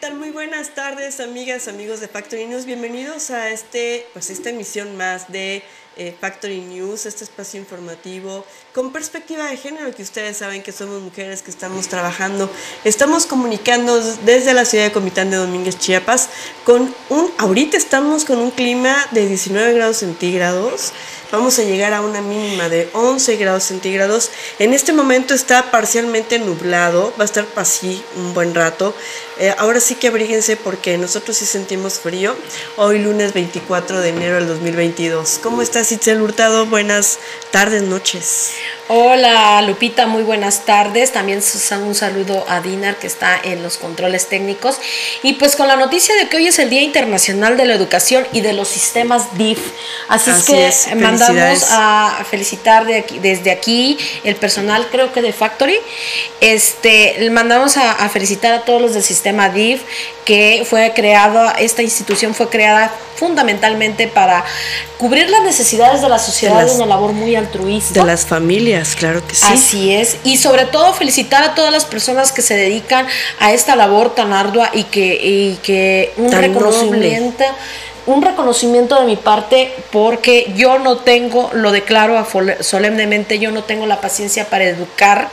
tal? Muy buenas tardes, amigas, amigos de Factory News. Bienvenidos a este, pues esta emisión más de eh, Factory News, este espacio informativo con perspectiva de género, que ustedes saben que somos mujeres que estamos trabajando. Estamos comunicando desde la ciudad de Comitán de Domínguez, Chiapas, con un, ahorita estamos con un clima de 19 grados centígrados. Vamos a llegar a una mínima de 11 grados centígrados. En este momento está parcialmente nublado, va a estar así un buen rato. Eh, ahora sí que abríguense porque nosotros sí sentimos frío. Hoy lunes 24 de enero del 2022. ¿Cómo estás, Itzel Hurtado? Buenas tardes, noches. Hola Lupita, muy buenas tardes. También un saludo a Dinar que está en los controles técnicos. Y pues con la noticia de que hoy es el Día Internacional de la Educación y de los Sistemas DIF. Así, es que mandamos a felicitar de aquí, desde aquí el personal, creo que de Factory. Este, mandamos a, a felicitar a todos los del sistema DIF que fue creada, esta institución fue creada fundamentalmente para cubrir las necesidades de la sociedad de una labor muy altruista. De las familias, claro que sí. Así es. Y sobre todo felicitar a todas las personas que se dedican a esta labor tan ardua y que, y que un reconocimiento. Un reconocimiento de mi parte porque yo no tengo, lo declaro solemnemente, yo no tengo la paciencia para educar,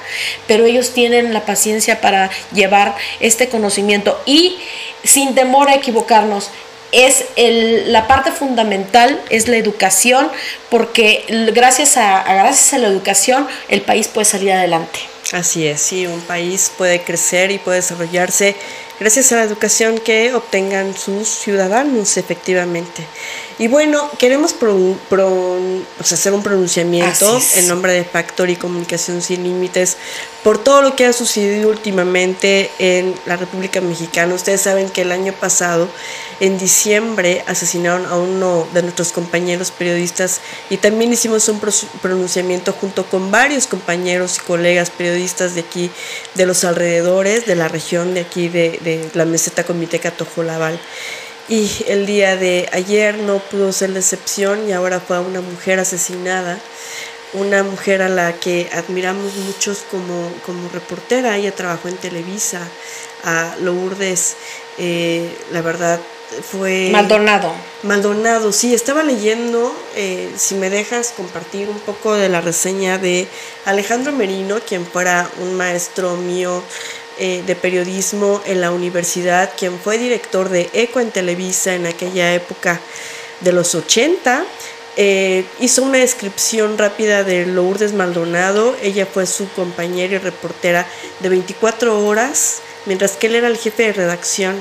pero ellos tienen la paciencia para llevar este conocimiento y sin temor a equivocarnos, es el, la parte fundamental, es la educación, porque gracias a, gracias a la educación el país puede salir adelante. Así es, sí, un país puede crecer y puede desarrollarse gracias a la educación que obtengan sus ciudadanos, efectivamente. Y bueno, queremos hacer un pronunciamiento en nombre de Factor y Comunicación Sin Límites por todo lo que ha sucedido últimamente en la República Mexicana. Ustedes saben que el año pasado, en diciembre, asesinaron a uno de nuestros compañeros periodistas y también hicimos un pronunciamiento junto con varios compañeros y colegas periodistas de aquí, de los alrededores, de la región de aquí, de, de la meseta Comiteca Tojolabal y el día de ayer no pudo ser la excepción y ahora fue una mujer asesinada, una mujer a la que admiramos muchos como, como reportera, ella trabajó en Televisa, a Lourdes, eh, la verdad fue... Maldonado. Maldonado, sí, estaba leyendo, eh, si me dejas compartir un poco de la reseña de Alejandro Merino, quien fuera un maestro mío eh, de periodismo en la universidad, quien fue director de ECO en Televisa en aquella época de los 80. Eh, hizo una descripción rápida de Lourdes Maldonado. Ella fue su compañera y reportera de 24 horas, mientras que él era el jefe de redacción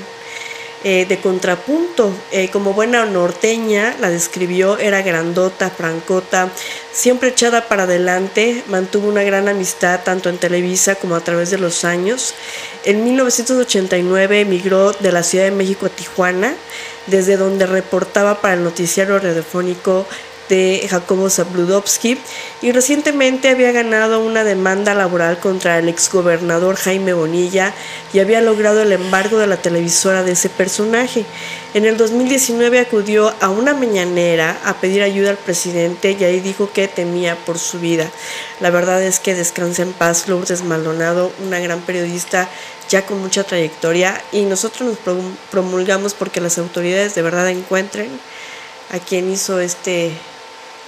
eh, de contrapunto. Eh, como buena norteña, la describió, era grandota, francota, siempre echada para adelante, mantuvo una gran amistad tanto en Televisa como a través de los años. En 1989 emigró de la Ciudad de México a Tijuana, desde donde reportaba para el noticiario radiofónico de Jacobo Zabludovsky y recientemente había ganado una demanda laboral contra el exgobernador Jaime Bonilla y había logrado el embargo de la televisora de ese personaje. En el 2019 acudió a una mañanera a pedir ayuda al presidente y ahí dijo que temía por su vida. La verdad es que descansa en paz Lourdes Maldonado, una gran periodista ya con mucha trayectoria y nosotros nos promulgamos porque las autoridades de verdad encuentren a quien hizo este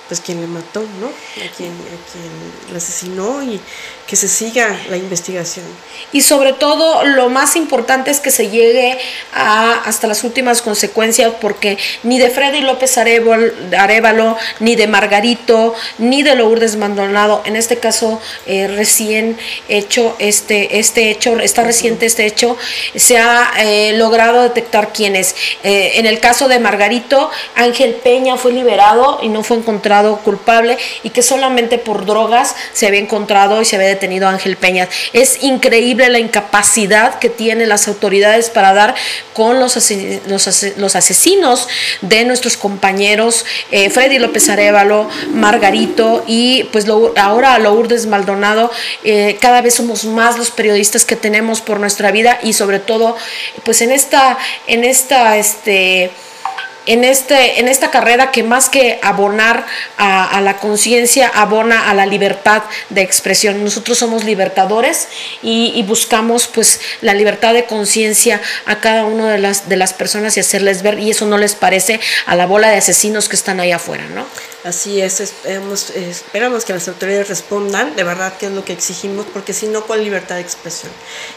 pues quien le mató, ¿no? A quien, a quien le asesinó y que se siga la investigación. Y sobre todo, lo más importante es que se llegue a, hasta las últimas consecuencias, porque ni de Freddy López Arevalo, ni de Margarito, ni de Lourdes Maldonado, en este caso eh, recién hecho este, este hecho, está reciente este hecho, se ha eh, logrado detectar quién es. Eh, en el caso de Margarito, Ángel Peña fue liberado y no fue encontrado culpable y que solamente por drogas se había encontrado y se había detenido Ángel Peña. Es increíble la incapacidad que tienen las autoridades para dar con los, los, asesinos de nuestros compañeros eh, Freddy López Arevalo, Margarito y pues lo, ahora Lourdes Maldonado. Eh, cada vez somos más los periodistas que tenemos por nuestra vida y sobre todo pues en esta, en esta este, en, este, en esta carrera que más que abonar a, la conciencia, abona a la libertad de expresión. Nosotros somos libertadores y, buscamos pues la libertad de conciencia a cada una de las, de las personas y hacerles ver, y eso no les parece a la bola de asesinos que están ahí afuera, ¿no? Así es, esperamos, esperamos que las autoridades respondan de verdad qué es lo que exigimos, porque si no, ¿cuál libertad de expresión?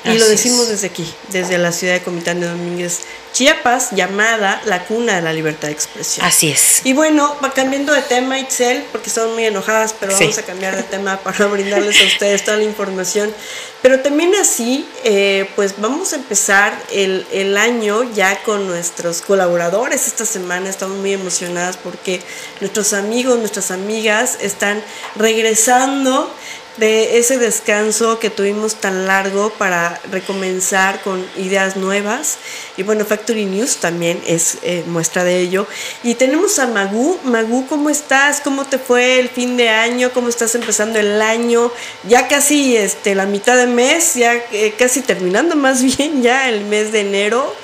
Y lo decimos desde aquí, desde la ciudad de Comitán de Domínguez, Chiapas, llamada la cuna de la libertad de expresión. Así es. Y bueno, va cambiando de tema, Itzel, porque estamos muy enojadas, pero vamos a cambiar de tema para brindarles a ustedes toda la información. Pero también así, eh, pues vamos a empezar el, el año ya con nuestros colaboradores. Esta semana estamos muy emocionadas porque nuestros amigos, nuestras amigas están regresando de ese descanso que tuvimos tan largo para recomenzar con ideas nuevas. Y bueno, Factory News también es eh, muestra de ello. Y tenemos a Magu. Magu, ¿cómo estás? ¿Cómo te fue el fin de año? ¿Cómo estás empezando el año? Ya casi este, la mitad de mes, ya eh, casi terminando más bien ya el mes de enero.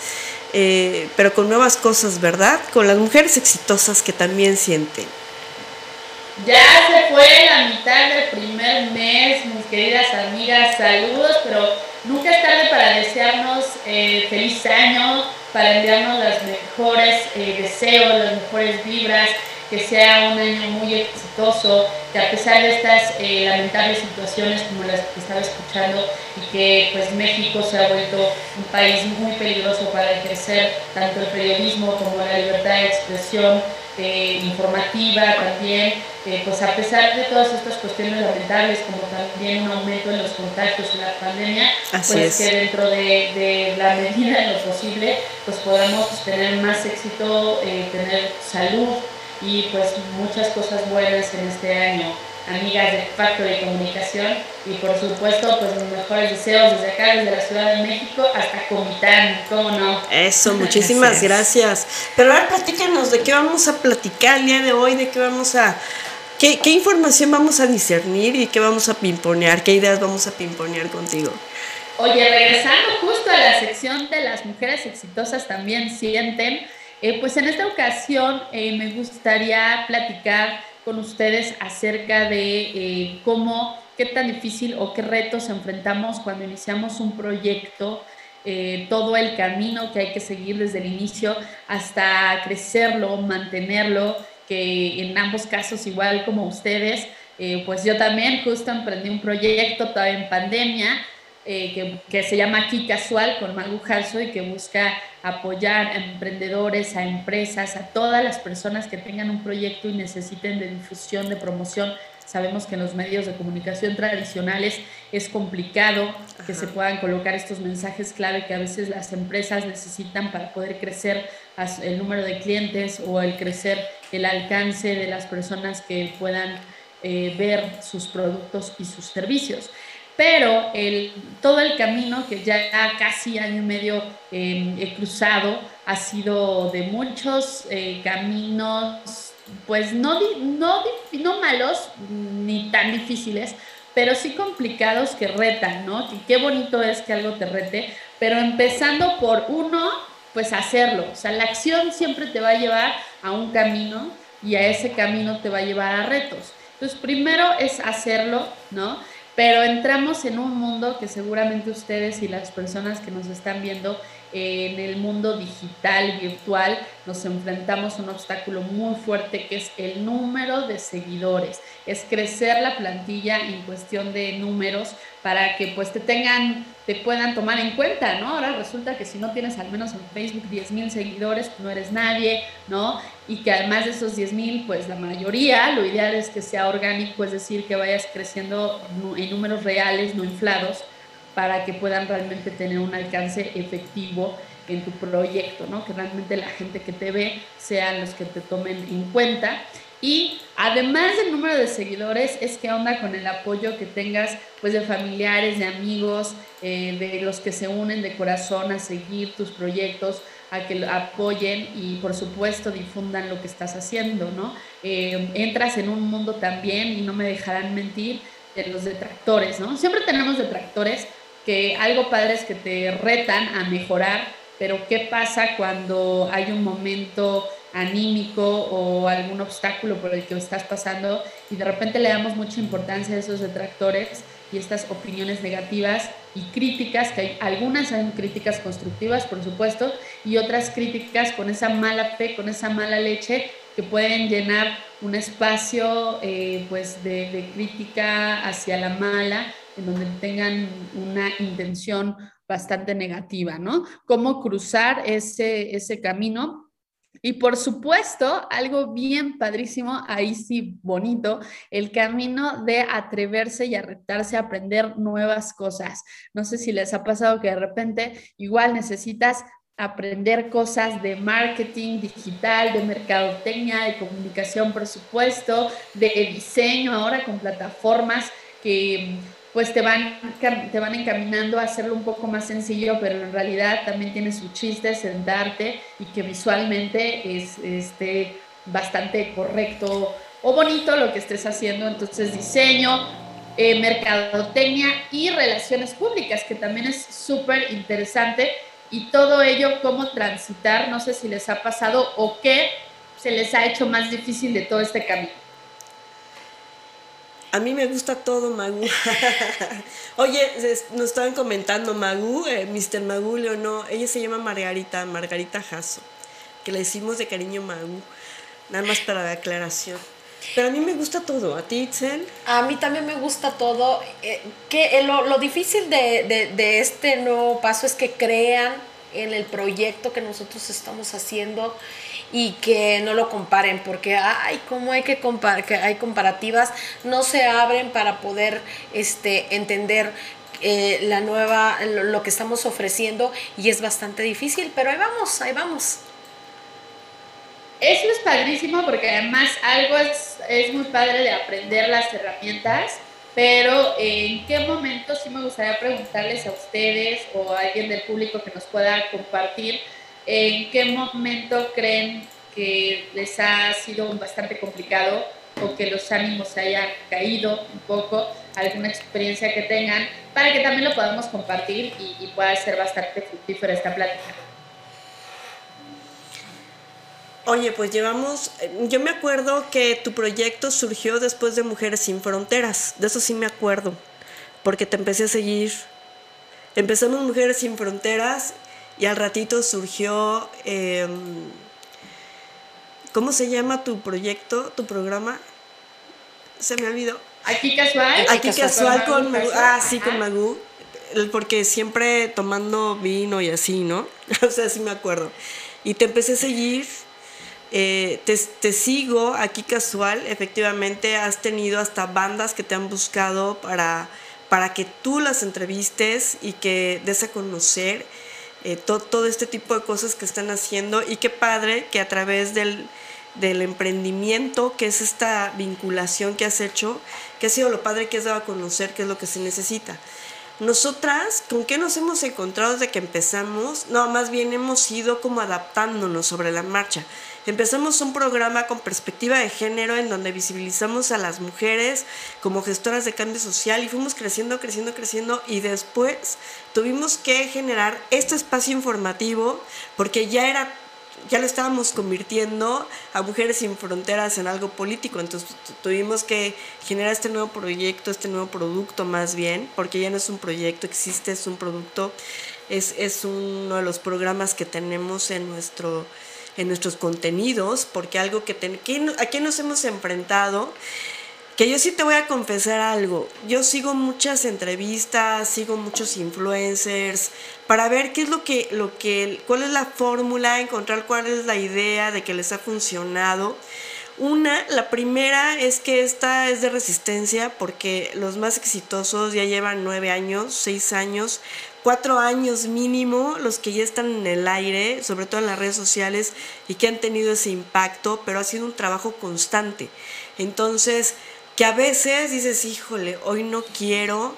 Eh, pero con nuevas cosas, ¿verdad? Con las mujeres exitosas que también sienten. Ya se fue mitad del primer mes, mis queridas amigas, saludos, pero nunca es tarde para desearnos eh, feliz año, para enviarnos los mejores eh, deseos, las mejores vibras, que sea un año muy exitoso, que a pesar de estas eh, lamentables situaciones como las que estaba escuchando y que pues México se ha vuelto un país muy peligroso para ejercer tanto el periodismo como la libertad de expresión, eh, informativa también, eh, pues a pesar de todas estas cuestiones lamentables, como también un aumento en los contagios en la pandemia, pues que dentro de, la medida de lo posible, pues podamos tener más éxito, eh, tener salud y pues muchas cosas buenas en este año amigas de Factor de Comunicación y por supuesto pues mis mejores deseos desde acá, desde la Ciudad de México hasta Comitán, ¿cómo no? Eso, muchísimas gracias. Pero ahora platícanos de qué vamos a platicar el día de hoy, de qué vamos a... ¿Qué, qué información vamos a discernir y qué vamos a pimponear? ¿Qué ideas vamos a pimponear contigo? Oye, regresando justo a la sección de las mujeres exitosas también sienten, eh, pues en esta ocasión eh, me gustaría platicar con ustedes acerca de eh, cómo, qué tan difícil o qué retos enfrentamos cuando iniciamos un proyecto, todo el camino que hay que seguir desde el inicio hasta crecerlo, mantenerlo, que en ambos casos, igual como ustedes, pues yo también justo emprendí un proyecto todavía en pandemia eh, que, se llama Aquí Casual con Magu Jalso y que busca apoyar a emprendedores, a empresas, a todas las personas que tengan un proyecto y necesiten de difusión, de promoción. Sabemos que en los medios de comunicación tradicionales es complicado que se puedan colocar estos mensajes clave que a veces las empresas necesitan para poder crecer el número de clientes o el crecer el alcance de las personas que puedan eh, ver sus productos y sus servicios pero el, todo el camino que ya casi año y medio em, he cruzado ha sido de muchos eh, caminos, pues no, no, no malos ni tan difíciles, pero sí complicados que retan, ¿no? Que qué bonito es que algo te rete, pero empezando por uno, pues hacerlo. O sea, la acción siempre te va a llevar a un camino y a ese camino te va a llevar a retos. Entonces, primero es hacerlo, ¿no? Pero entramos en un mundo que seguramente ustedes y las personas que nos están viendo en el mundo digital, virtual, nos enfrentamos a un obstáculo muy fuerte que es el número de seguidores. Es crecer la plantilla en cuestión de números para que pues te tengan, te puedan tomar en cuenta, ¿no? Ahora resulta que si no tienes al menos en Facebook 10 mil seguidores, no eres nadie, ¿no? Y que además de esos 10 mil, pues la mayoría, lo ideal es que sea orgánico, es decir, que vayas creciendo en números reales, no inflados para que puedan realmente tener un alcance efectivo en tu proyecto, ¿no? Que realmente la gente que te ve sean los que te tomen en cuenta. Y además del número de seguidores, es que onda con el apoyo que tengas pues de familiares, de amigos, eh, de los que se unen de corazón a seguir tus proyectos, a que lo apoyen y por supuesto difundan lo que estás haciendo, ¿no? Eh, entras en un mundo también, y no me dejarán mentir, de los detractores, ¿no? Siempre tenemos detractores, que algo padre es que te retan a mejorar, pero ¿qué pasa cuando hay un momento anímico o algún obstáculo por el que estás pasando y de repente le damos mucha importancia a esos detractores y estas opiniones negativas y críticas, que hay algunas son críticas constructivas, por supuesto, y otras críticas con esa mala fe, con esa mala leche, que pueden llenar un espacio eh, pues de, de crítica hacia la mala, en donde tengan una intención bastante negativa, ¿no? Cómo cruzar ese, ese camino y por supuesto, algo bien padrísimo, ahí sí bonito, el camino de atreverse y arretarse a aprender nuevas cosas. No sé si les ha pasado que de repente igual necesitas aprender cosas de marketing digital, de mercadotecnia, de comunicación, presupuesto, de diseño, ahora con plataformas que pues te van, te van encaminando a hacerlo un poco más sencillo, pero en realidad también tiene su chiste sentarte y que visualmente es este, bastante correcto o bonito lo que estés haciendo. Entonces, diseño, eh, mercadotecnia y relaciones públicas, que también es súper interesante. Y todo ello, cómo transitar, no sé si les ha pasado o qué se les ha hecho más difícil de todo este camino. A mí me gusta todo, Magu. Oye, nos estaban comentando Magu, eh, Mr. Magu no, ella se llama Margarita, Margarita Jasso, que le decimos de cariño Magu, nada más para la aclaración. Pero a mí me gusta todo, ¿a ti, Itzel? A mí también me gusta todo. Eh, que eh, lo, lo, difícil de, de, de este nuevo paso es que crean en el proyecto que nosotros estamos haciendo y que no lo comparen, porque hay como hay que, comparar, hay comparativas, no se abren para poder este, entender eh, la nueva, lo, que estamos ofreciendo y es bastante difícil, pero ahí vamos, ahí vamos. Eso es padrísimo porque además algo es, es muy padre de aprender las herramientas, pero en qué momento sí me gustaría preguntarles a ustedes o a alguien del público que nos pueda compartir ¿En qué momento creen que les ha sido bastante complicado o que los ánimos hayan caído un poco, alguna experiencia que tengan, para que también lo podamos compartir y, pueda ser bastante fructífera esta plática? Oye, pues llevamos, yo me acuerdo que tu proyecto surgió después de Mujeres sin Fronteras, de eso sí me acuerdo, porque te empecé a seguir. Empezamos Mujeres sin Fronteras y al ratito surgió, em, ¿cómo se llama tu proyecto, tu programa? Se me olvidó. Aquí casual. Aquí casual, con, Magu. Ah, sí, con Magu. Porque siempre tomando vino y así, ¿no? o sea, sí me acuerdo. Y te empecé a seguir. Eh, te, te, sigo aquí casual, efectivamente has tenido hasta bandas que te han buscado para, para que tú las entrevistes y que des a conocer eh, todo este tipo de cosas que están haciendo y qué padre que a través del, del emprendimiento, que es esta vinculación que has hecho, que ha sido lo padre que has dado a conocer qué es lo que se necesita. Nosotras, ¿con qué nos hemos encontrado desde que empezamos? No, más bien hemos ido como adaptándonos sobre la marcha. Empezamos un programa con perspectiva de género en donde visibilizamos a las mujeres como gestoras de cambio social y fuimos creciendo, creciendo, creciendo y después tuvimos que generar este espacio informativo porque ya era ya lo estábamos convirtiendo a Mujeres sin Fronteras en algo político, entonces tuvimos que generar este nuevo proyecto, este nuevo producto más bien, porque ya no es un proyecto, existe, es un producto, es, es uno de los programas que tenemos en nuestro en nuestros contenidos, porque algo que, ten, ¿a qué nos hemos enfrentado? Que yo sí te voy a confesar algo. Yo sigo muchas entrevistas, sigo muchos influencers para ver qué es lo que, lo que, cuál es la fórmula, encontrar cuál es la idea de que les ha funcionado. Una, la primera es que esta es de resistencia porque los más exitosos ya llevan nueve años, seis años, cuatro años mínimo los que ya están en el aire, sobre todo en las redes sociales y que han tenido ese impacto, pero ha sido un trabajo constante. Entonces, que a veces dices, híjole, hoy no quiero.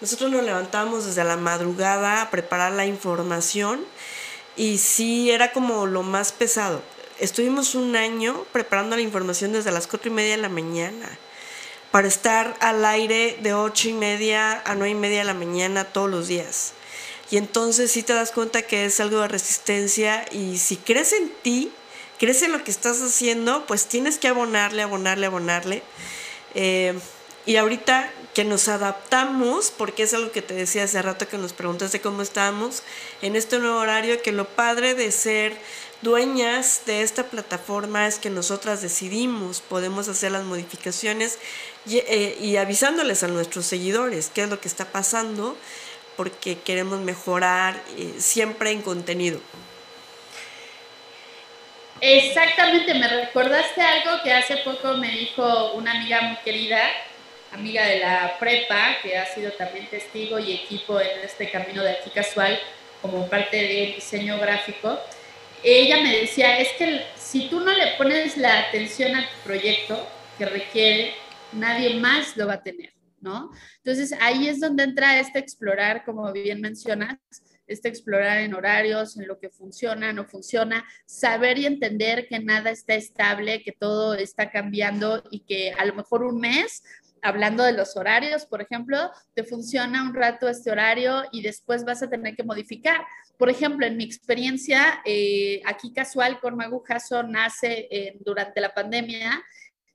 Nosotros nos levantamos desde la madrugada a preparar la información y sí era como lo más pesado. Estuvimos un año preparando la información desde las cuatro y media de la mañana para estar al aire de ocho y media a nueve y media de la mañana todos los días. Y entonces sí te das cuenta que es algo de resistencia y si crees en ti, crees en lo que estás haciendo, pues tienes que abonarle, abonarle, abonarle. Eh, y ahorita que nos adaptamos, porque es algo que te decía hace rato que nos preguntaste cómo estamos, en este nuevo horario, que lo padre de ser dueñas de esta plataforma es que nosotras decidimos, podemos hacer las modificaciones y, eh, avisándoles a nuestros seguidores qué es lo que está pasando, porque queremos mejorar eh, siempre en contenido. Exactamente, me recordaste algo que hace poco me dijo una amiga muy querida, amiga de la prepa, que ha sido también testigo y equipo en este camino de aquí casual como parte del diseño gráfico. Ella me decía, es que si tú no le pones la atención a tu proyecto que requiere, nadie más lo va a tener, ¿no? Entonces ahí es donde entra este explorar, como bien mencionas, este explorar en horarios, en lo que funciona, no funciona, saber y entender que nada está estable, que todo está cambiando y que a lo mejor un mes hablando de los horarios, por ejemplo, te funciona un rato este horario y después vas a tener que modificar. Por ejemplo, en mi experiencia, eh, aquí casual con Magujazo nace eh, durante la pandemia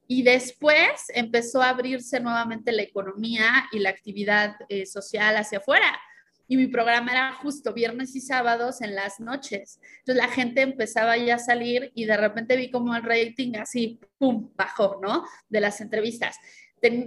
y después empezó a abrirse nuevamente la economía y la actividad eh, social hacia afuera y mi programa era justo viernes y sábados en las noches. Entonces la gente empezaba ya a salir y de repente vi como el rating así, ¡pum!, bajó, ¿no? De las entrevistas.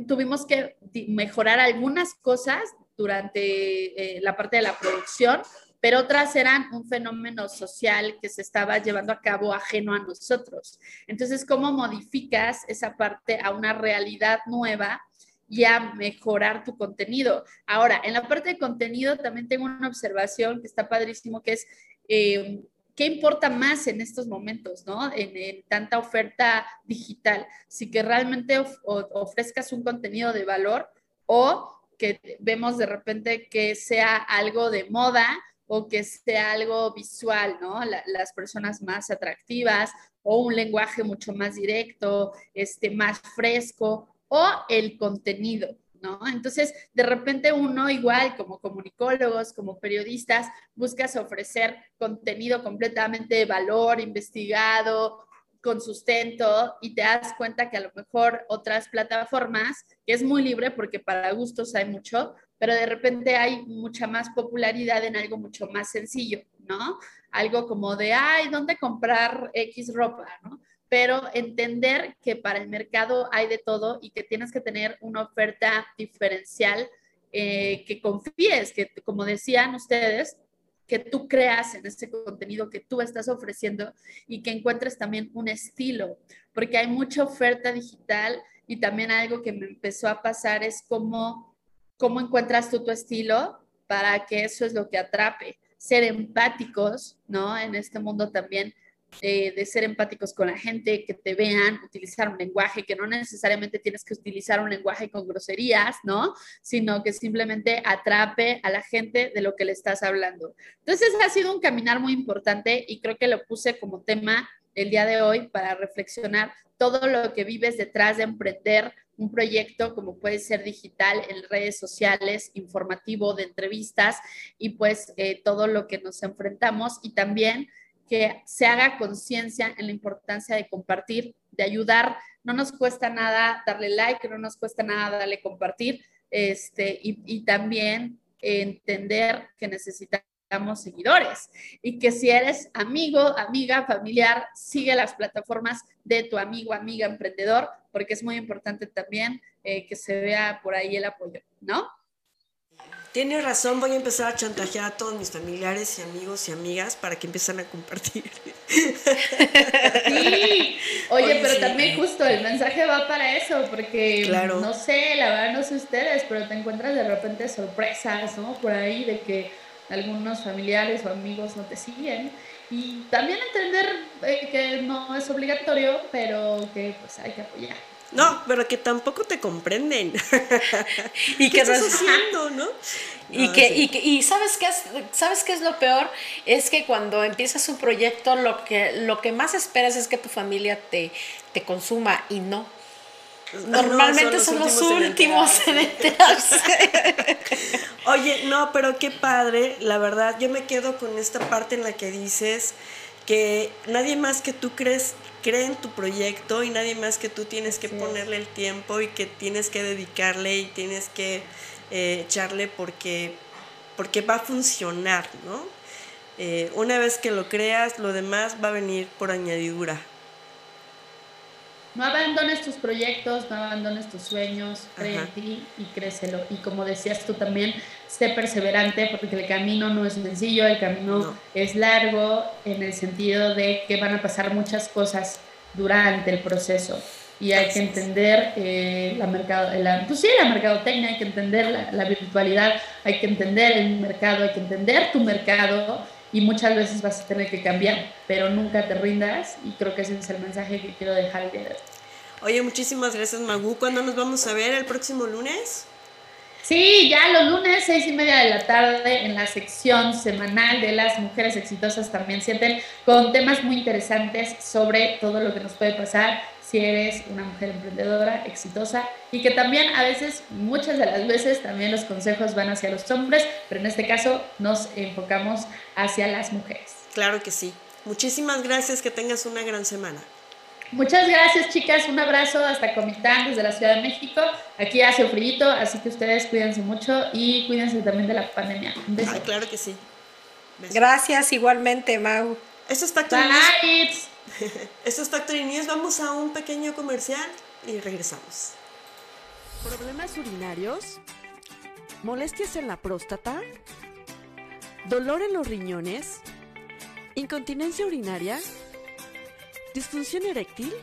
tuvimos que mejorar algunas cosas durante eh, la parte de la producción, pero otras eran un fenómeno social que se estaba llevando a cabo ajeno a nosotros. Entonces, ¿cómo modificas esa parte a una realidad nueva? Y a mejorar tu contenido. Ahora, en la parte de contenido también tengo una observación que está padrísimo, que es eh, qué importa más en estos momentos, ¿no? En, tanta oferta digital. Si que realmente ofrezcas un contenido de valor o que vemos de repente que sea algo de moda o que sea algo visual, ¿no? las personas más atractivas o un lenguaje mucho más directo, este, más fresco o el contenido, ¿no? Entonces, de repente uno igual como comunicólogos, como periodistas, buscas ofrecer contenido completamente de valor, investigado, con sustento y te das cuenta que a lo mejor otras plataformas, que es muy libre porque para gustos hay mucho, pero de repente hay mucha más popularidad en algo mucho más sencillo, ¿no? Algo como de, ay, ¿dónde comprar X ropa, ¿no? Pero entender que para el mercado hay de todo y que tienes que tener una oferta diferencial eh, que confíes, que como decían ustedes, que tú creas en ese contenido que tú estás ofreciendo y que encuentres también un estilo, porque hay mucha oferta digital y también algo que me empezó a pasar es cómo, cómo encuentras tú tu estilo para que eso es lo que atrape, ser empáticos, ¿no? En este mundo también de ser empáticos con la gente, que te vean, utilizar un lenguaje, que no necesariamente tienes que utilizar un lenguaje con groserías, ¿no? Sino que simplemente atrape a la gente de lo que le estás hablando. Entonces ha sido un caminar muy importante y creo que lo puse como tema el día de hoy para reflexionar todo lo que vives detrás de emprender un proyecto como puede ser digital en redes sociales, informativo, de entrevistas y pues eh, todo lo que nos enfrentamos y también que se haga conciencia en la importancia de compartir, de ayudar. No nos cuesta nada darle like, no nos cuesta nada darle compartir, este, y, y también entender que necesitamos seguidores y que si eres amigo, amiga, familiar, sigue las plataformas de tu amigo, amiga, emprendedor, porque es muy importante también eh, que se vea por ahí el apoyo, ¿no? Tienes razón, voy a empezar a chantajear a todos mis familiares y amigos y amigas para que empiecen a compartir. Sí, oye, pero también justo el mensaje va para eso, porque no sé, la verdad no sé ustedes, pero te encuentras de repente sorpresas, ¿no? Por ahí de que algunos familiares o amigos no te siguen. Y también entender eh, que no es obligatorio, pero que pues hay que apoyar. No, pero que tampoco te comprenden. y que estás haciendo, no? Y, que, y, y, sabes qué es, sabes qué es lo peor es que cuando empiezas un proyecto lo que lo que más esperas es que tu familia te, te consuma y no. Normalmente son, los últimos, en enterarse. Oye, no, pero qué padre, la verdad, yo me quedo con esta parte en la que dices que nadie más que tú crees cree en tu proyecto y nadie más que tú tienes que ponerle el tiempo y que tienes que dedicarle y tienes que eh, echarle porque, porque va a funcionar, ¿no? Eh, una vez que lo creas, lo demás va a venir por añadidura. No abandones tus proyectos, no abandones tus sueños, cree en ti y crécelo. Y como decías tú también, sé perseverante porque el camino no es sencillo, el camino es largo en el sentido de que van a pasar muchas cosas durante el proceso. Y hay que entender eh, la, mercado, la, pues sí, la mercadotecnia, hay que entender la, la virtualidad, hay que entender el mercado, hay que entender tu mercado y muchas veces vas a tener que cambiar, pero nunca te rindas y creo que ese es el mensaje que quiero dejar el día de hoy. Oye, muchísimas gracias Magu. ¿Cuándo nos vamos a ver? ¿El próximo lunes? Sí, ya los lunes, seis y media de la tarde, en la sección semanal de las mujeres exitosas también sienten con temas muy interesantes sobre todo lo que nos puede pasar si eres una mujer emprendedora, exitosa y que también a veces, muchas de las veces, también los consejos van hacia los hombres, pero en este caso nos enfocamos hacia las mujeres. Claro que sí. Muchísimas gracias, que tengas una gran semana. Muchas gracias, chicas. Un abrazo hasta Comitán, desde la Ciudad de México. Aquí hace frío, así que ustedes cuídense mucho y cuídense también de la pandemia. Un beso. claro que sí. Gracias, igualmente, Mau. Esto es Esto es Factory. Vamos a un pequeño comercial y regresamos. ¿Problemas urinarios? ¿Molestias en la próstata? ¿Dolor en los riñones? ¿Incontinencia urinaria? ¿Disfunción eréctil?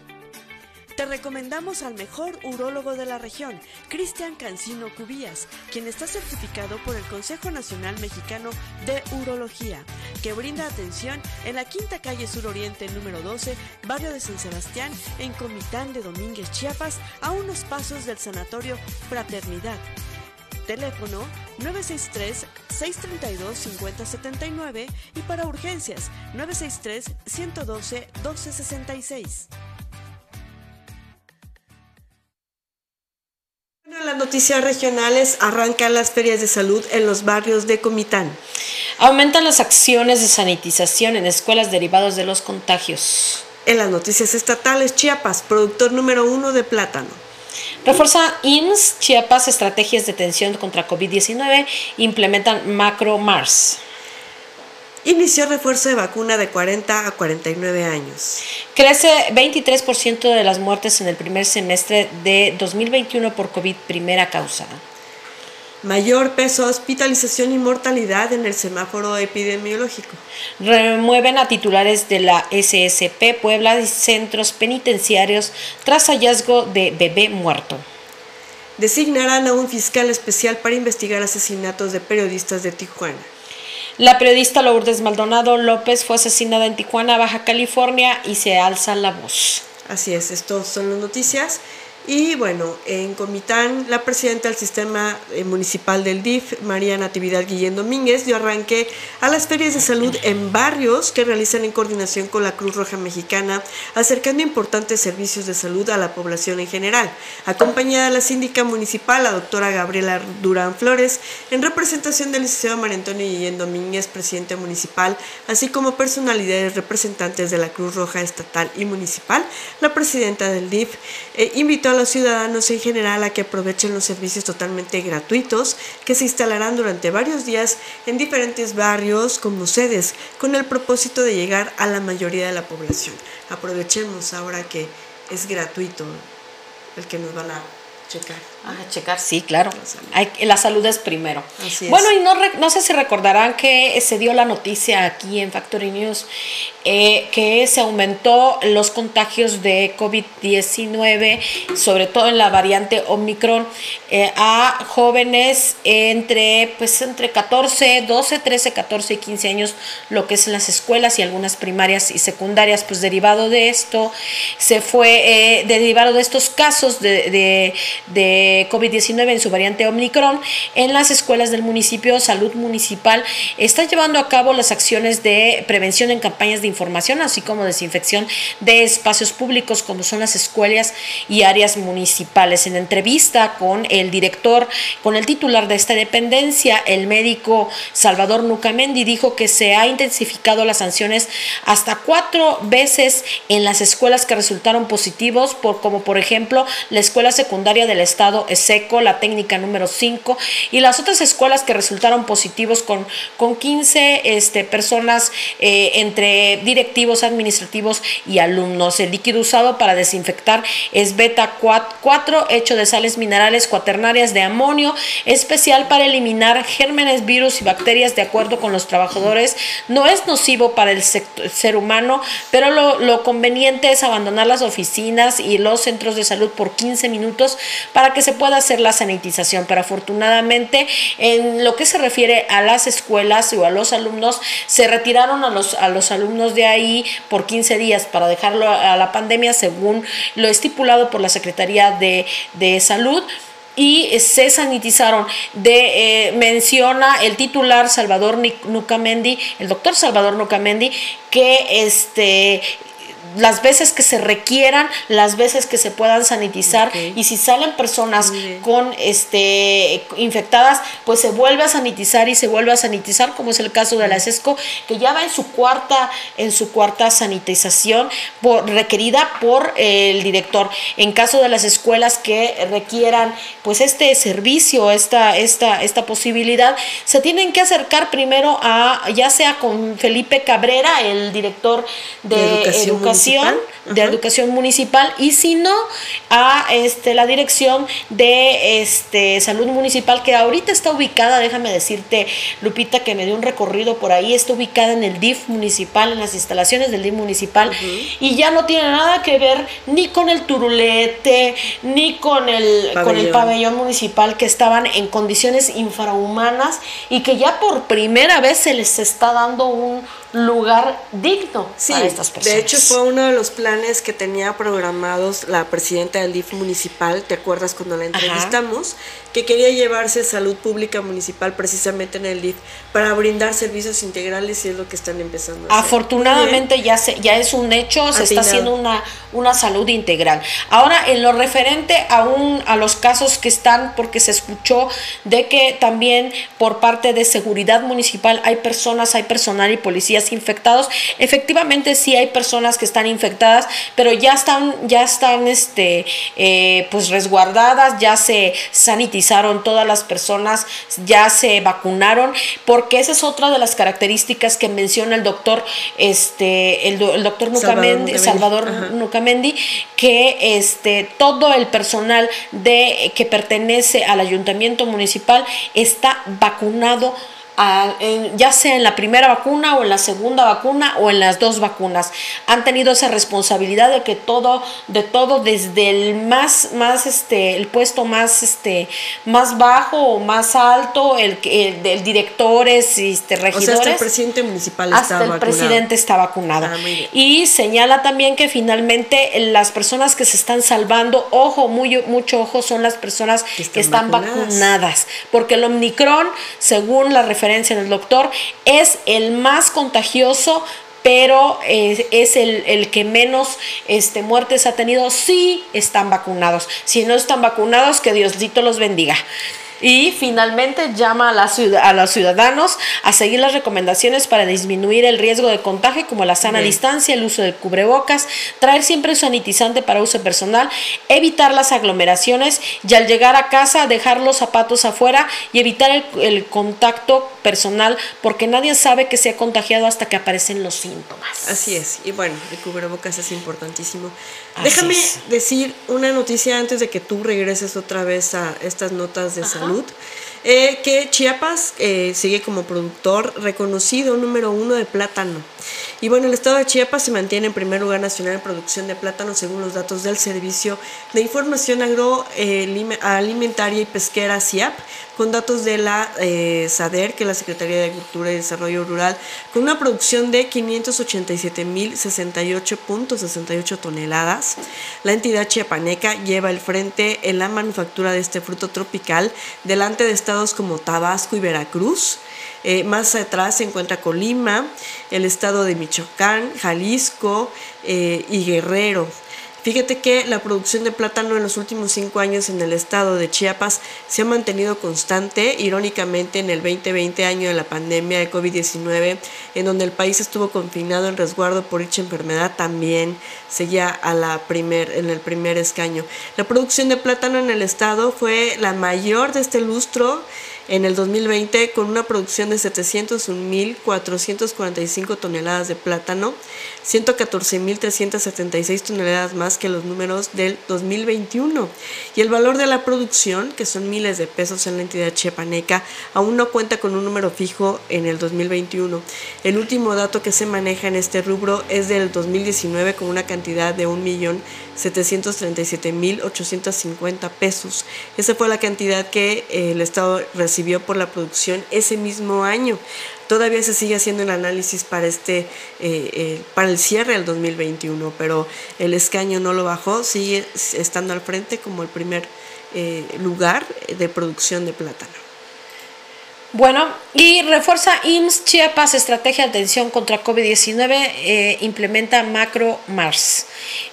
Te recomendamos al mejor urólogo de la región, Cristian Cancino Cubías, quien está certificado por el Consejo Nacional Mexicano de Urología, que brinda atención en la Quinta Calle Sur Oriente número 12, barrio de San Sebastián, en Comitán de Domínguez, Chiapas, a unos pasos del Sanatorio Fraternidad. Teléfono 963-632-5079 y para urgencias 963-112-1266. En las noticias regionales arrancan las ferias de salud en los barrios de Comitán. Aumentan las acciones de sanitización en escuelas derivados de los contagios. En las noticias estatales, Chiapas, productor número uno de plátano. Refuerza INS Chiapas estrategias de atención contra COVID-19, implementan Macro Mars. Inició refuerzo de vacuna de 40 a 49 años. Crece 23% de las muertes en el primer semestre de 2021 por COVID, primera causa. Mayor peso, hospitalización y mortalidad en el semáforo epidemiológico. Remueven a titulares de la SSP Puebla y centros penitenciarios tras hallazgo de bebé muerto. Designarán a un fiscal especial para investigar asesinatos de periodistas de Tijuana. La periodista Lourdes Maldonado López fue asesinada en Tijuana, Baja California, y se alza la voz. Así es, estas son las noticias. Y bueno, en Comitán, la presidenta del sistema eh, municipal del DIF, María Natividad Guillén Domínguez, dio arranque a las ferias de salud en barrios que realizan en coordinación con la Cruz Roja Mexicana, acercando importantes servicios de salud a la población en general. Acompañada de la síndica municipal, la doctora Gabriela Durán Flores, en representación del licenciado María Antonio Guillén Domínguez, presidente municipal, así como personalidades representantes de la Cruz Roja estatal y municipal, la presidenta del DIF eh, invitó a los ciudadanos en general a que aprovechen los servicios totalmente gratuitos que se instalarán durante varios días en diferentes barrios como sedes con el propósito de llegar a la mayoría de la población. Aprovechemos ahora que es gratuito el que nos van a checar. A checar, sí, claro. La salud, es primero. Bueno, y no, no sé si recordarán que se dio la noticia aquí en Factory News eh, que se aumentó los contagios de COVID-19, sobre todo en la variante Omicron, eh, a jóvenes entre, pues, entre 14, 12, 13, 14 y 15 años, lo que es en las escuelas y algunas primarias y secundarias, pues derivado de esto, se fue, eh, derivado de estos casos de, de COVID-19 en su variante Omicron, en las escuelas del municipio, Salud Municipal está llevando a cabo las acciones de prevención en campañas de información, así como desinfección de espacios públicos como son las escuelas y áreas municipales. En entrevista con el director, con el titular de esta dependencia, el médico Salvador Nucamendi dijo que se ha intensificado las sanciones hasta cuatro veces en las escuelas que resultaron positivos, por, como por ejemplo la escuela secundaria del estado ESECO, la técnica número 5 y las otras escuelas que resultaron positivos con, con 15 este, personas eh, entre directivos administrativos y alumnos. El líquido usado para desinfectar es beta 4 hecho de sales minerales cuaternarias de amonio, especial para eliminar gérmenes, virus y bacterias de acuerdo con los trabajadores. No es nocivo para el ser humano, pero lo, lo conveniente es abandonar las oficinas y los centros de salud por 15 minutos para que se pueda hacer la sanitización. Pero afortunadamente, en lo que se refiere a las escuelas o a los alumnos, se retiraron a los, a los alumnos de ahí por 15 días para dejarlo a la pandemia según lo estipulado por la Secretaría de, de Salud y se sanitizaron. De, eh, menciona el titular Salvador Nucamendi, el doctor Salvador Nucamendi, que este las veces que se requieran, las veces que se puedan sanitizar. Y si salen personas con este infectadas, pues se vuelve a sanitizar y se vuelve a sanitizar, como es el caso de la SESCO, que ya va en su cuarta en su cuarta sanitización requerida por el director. En caso de las escuelas que requieran pues este servicio, esta esta esta posibilidad, se tienen que acercar primero a ya sea con Felipe Cabrera, el director de, educación de educación municipal y si no a este la dirección de este salud municipal que ahorita está ubicada déjame decirte Lupita que me dio un recorrido por ahí está ubicada en el DIF municipal en las instalaciones del DIF municipal y ya no tiene nada que ver ni con el turulete ni con el con el pabellón municipal que estaban en condiciones infrahumanas y que ya por primera vez se les está dando un lugar digno sí, a estas personas. De hecho, fue uno de los planes que tenía programados la presidenta del DIF municipal, ¿te acuerdas cuando la entrevistamos? Que quería llevarse salud pública municipal precisamente en el DIF para brindar servicios integrales y es lo que están empezando a hacer. Afortunadamente ya, se, ya es un hecho, se está haciendo una, una salud integral. Ahora, en lo referente a, un, a los casos que están, porque se escuchó de que también por parte de seguridad municipal hay personas, hay personal y policía infectados. Efectivamente sí hay personas que están infectadas, pero ya están, ya están este, eh, pues resguardadas, ya se sanitizaron todas las personas, ya se vacunaron, porque esa es otra de las características que menciona el doctor, este, el, doctor Nucamendi, Salvador, Nucamendi, que este, todo el personal de, que pertenece al ayuntamiento municipal está vacunado ya sea en la primera vacuna o en la segunda vacuna o en las dos vacunas. Han tenido esa responsabilidad de que todo, de todo, desde el más, más este, el puesto más, este, más bajo o más alto, el, el, el directores, este, regidores. hasta el presidente municipal está hasta el presidente está vacunado. Ah, y señala también que finalmente las personas que se están salvando, ojo, muy, mucho ojo, son las personas que están, vacunadas. Porque el Omicron, según la referencia en el doctor, es el más contagioso pero eh, es el, el, que menos este, muertes ha tenido si están vacunados. Si no están vacunados, que Diosito los bendiga. Y finalmente llama a, la a los ciudadanos a seguir las recomendaciones para disminuir el riesgo de contagio, como la sana distancia, el uso de cubrebocas, traer siempre sanitizante para uso personal, evitar las aglomeraciones y al llegar a casa dejar los zapatos afuera y evitar el, contacto personal, porque nadie sabe que se ha contagiado hasta que aparecen los síntomas. Así es, y bueno, el cubrebocas es importantísimo. Déjame decir una noticia antes de que tú regreses otra vez a estas notas de salud. Eh, que Chiapas eh, sigue como productor reconocido número uno de plátano. Y bueno, el estado de Chiapas se mantiene en primer lugar nacional en producción de plátano según los datos del Servicio de Información Agroalimentaria y Pesquera CIAP, con datos de la eh, SADER, que es la Secretaría de Agricultura y Desarrollo Rural, con una producción de 587.068.68 toneladas. La entidad chiapaneca lleva el frente en la manufactura de este fruto tropical delante de estados como Tabasco y Veracruz. Eh, más atrás se encuentra Colima, el estado de Michoacán, Jalisco eh, y Guerrero. Fíjate que la producción de plátano en los últimos cinco años en el estado de Chiapas se ha mantenido constante, irónicamente en el 2020 año de la pandemia de COVID-19, en donde el país estuvo confinado en resguardo por dicha enfermedad, también seguía a la primer, en el primer escaño. La producción de plátano en el estado fue la mayor de este lustro en el 2020 con una producción de 701.445 toneladas de plátano, 114.376 toneladas más que los números del 2021. Y el valor de la producción, que son miles de pesos en la entidad chepaneca, aún no cuenta con un número fijo en el 2021. El último dato que se maneja en este rubro es del 2019 con una cantidad de 1.737.850 pesos. Esa fue la cantidad que eh, el Estado recibió por la producción ese mismo año. Todavía se sigue haciendo el análisis para, este, eh, eh, para el cierre del 2021, pero el escaño no lo bajó, sigue estando al frente como el primer eh, lugar de producción de plátano. Bueno, y refuerza IMSS Chiapas estrategia de atención contra COVID-19, eh, implementa Macro Mars.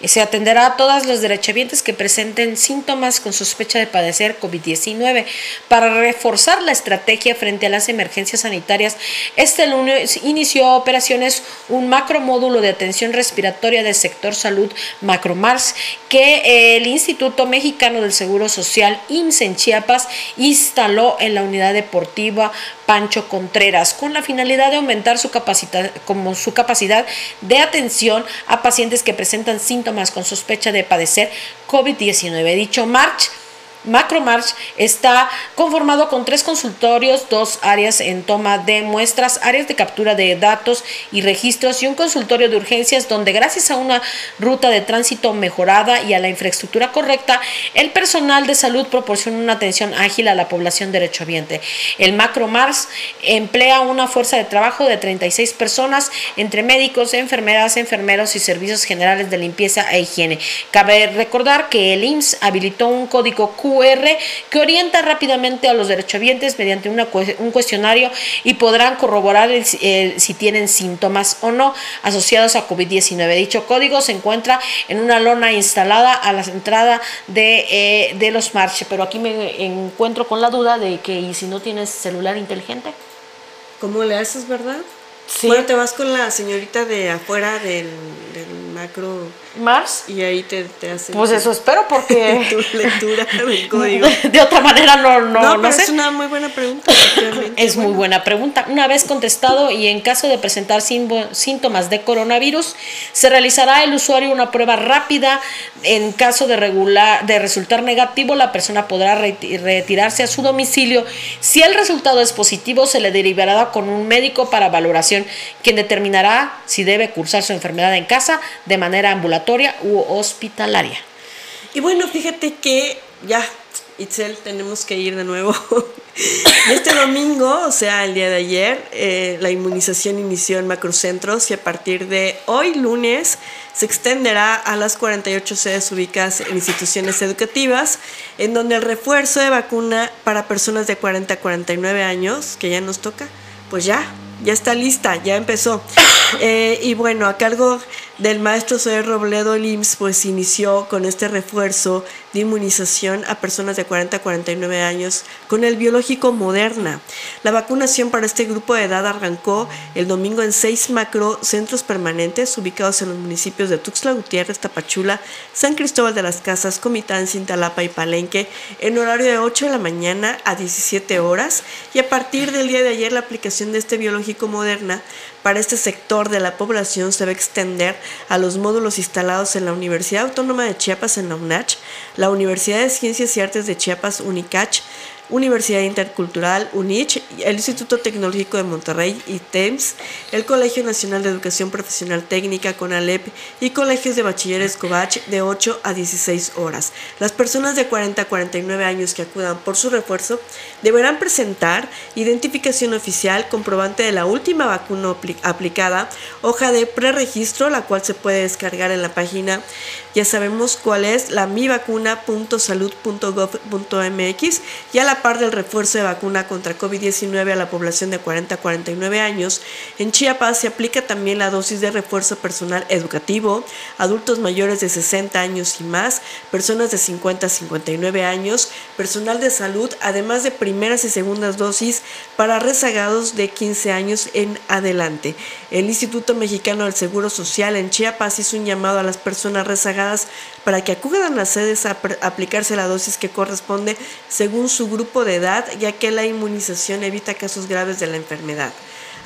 se atenderá a todas los derechohabientes que presenten síntomas con sospecha de padecer COVID-19. Para reforzar la estrategia frente a las emergencias sanitarias, este lunes inició operaciones un macro módulo de atención respiratoria del sector salud Macro Mars que el Instituto Mexicano del Seguro Social IMSS en Chiapas instaló en la unidad deportiva Pancho Contreras con la finalidad de aumentar su capacidad, como su capacidad de atención a pacientes que presentan síntomas con sospecha de padecer COVID-19. Dicho March MacroMarch está conformado con tres consultorios, dos áreas en toma de muestras, áreas de captura de datos y registros y un consultorio de urgencias donde gracias a una ruta de tránsito mejorada y a la infraestructura correcta, el personal de salud proporciona una atención ágil a la población derechohabiente. El MacroMarch emplea una fuerza de trabajo de 36 personas entre médicos, enfermeras, enfermeros y servicios generales de limpieza e higiene. Cabe recordar que el IMSS habilitó un código Q que orienta rápidamente a los derechohabientes mediante un cuestionario y podrán corroborar si tienen síntomas o no asociados a COVID-19. Dicho código se encuentra en una lona instalada a la entrada de, eh, de los marches, pero aquí me encuentro con la duda de que ¿y si no tienes celular inteligente? ¿Cómo le haces, verdad? Bueno, te vas con la señorita de afuera del, macro. Mars. Y ahí te, te hacen. Pues eso espero porque. tu lectura del código. De otra manera no, no, no, Es una muy buena pregunta. es muy buena pregunta. Una vez contestado y en caso de presentar síntomas de coronavirus, se realizará el usuario una prueba rápida. En caso de, regular, de resultar negativo, la persona podrá retirarse a su domicilio. Si el resultado es positivo, se le derivará con un médico para valoración quien determinará si debe cursar su enfermedad en casa de manera ambulatoria u hospitalaria. Y bueno, fíjate que ya, Itzel, tenemos que ir de nuevo. este domingo, o sea, el día de ayer, eh, la inmunización inició en macrocentros y a partir de hoy, lunes, se extenderá a las 48 sedes ubicadas en instituciones educativas, en donde el refuerzo de vacuna para personas de 40 a 49 años, que ya nos toca, pues ya, ya está lista, ya empezó. Eh, y bueno, a cargo del maestro Zoe Robledo LIMS, pues inició con este refuerzo de inmunización a personas de 40 a 49 años con el biológico Moderna. La vacunación para este grupo de edad arrancó el domingo en seis macro centros permanentes ubicados en los municipios de Tuxtla Gutiérrez, Tapachula, San Cristóbal de las Casas, Comitán, Cintalapa y Palenque en horario de 8 de la mañana a 17 horas y a partir del día de ayer la aplicación de este biológico Moderna para este sector de la población se va a extender a los módulos instalados en la Universidad Autónoma de Chiapas en la UNACH, la Universidad de Ciencias y Artes de Chiapas UNICACH, Universidad Intercultural, UNICH, el Instituto Tecnológico de Monterrey, ITEMS, el Colegio Nacional de Educación Profesional Técnica, CONALEP, y colegios de bachilleres COVACH de 8 a 16 horas. Las personas de 40 a 49 años que acudan por su refuerzo deberán presentar identificación oficial, comprobante de la última vacuna aplicada, hoja de preregistro, la cual se puede descargar en la página ya sabemos cuál es la mivacuna.salud.gov.mx y a la par del refuerzo de vacuna contra COVID-19 a la población de 40 a 49 años. En Chiapas se aplica también la dosis de refuerzo personal educativo, adultos mayores de 60 años y más, personas de 50 a 59 años, personal de salud, además de primeras y segundas dosis para rezagados de 15 años en adelante. El Instituto Mexicano del Seguro Social en Chiapas hizo un llamado a las personas rezagadas para que acudan a las sedes a aplicarse la dosis que corresponde según su grupo de edad, ya que la inmunización evita casos graves de la enfermedad.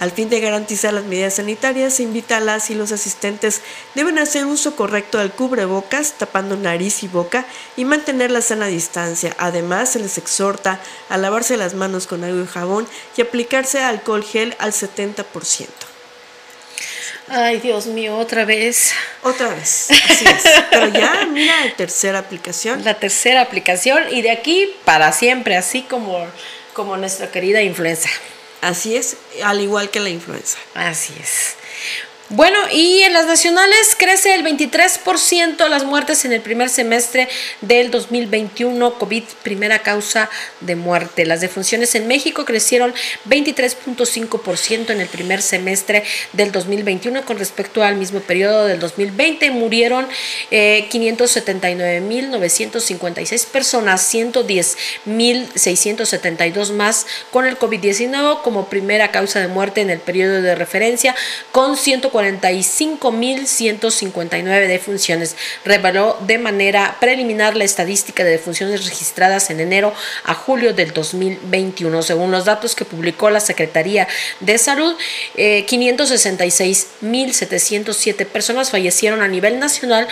Al fin de garantizar las medidas sanitarias, se invita a las y los asistentes deben hacer uso correcto del cubrebocas, tapando nariz y boca y mantener la sana distancia. Además, se les exhorta a lavarse las manos con agua y jabón y aplicarse alcohol gel al 70%. Ay, Dios mío, otra vez. Otra vez, así es. Pero ya, mira, la tercera aplicación. La tercera aplicación y de aquí para siempre, así como, como nuestra querida influenza. Así es, al igual que la influenza. Así es. Bueno, y en las nacionales crece el 23% las muertes en el primer semestre del 2021, COVID primera causa de muerte. Las defunciones en México crecieron 23.5% en el primer semestre del 2021 con respecto al mismo periodo del 2020. Murieron eh, 579.956 personas, 110.672 más con el COVID-19 como primera causa de muerte en el periodo de referencia, con 140 45.159 defunciones. Reveló de manera preliminar la estadística de defunciones registradas en enero a julio del 2021. Según los datos que publicó la Secretaría de Salud, eh, 566.707 personas fallecieron a nivel nacional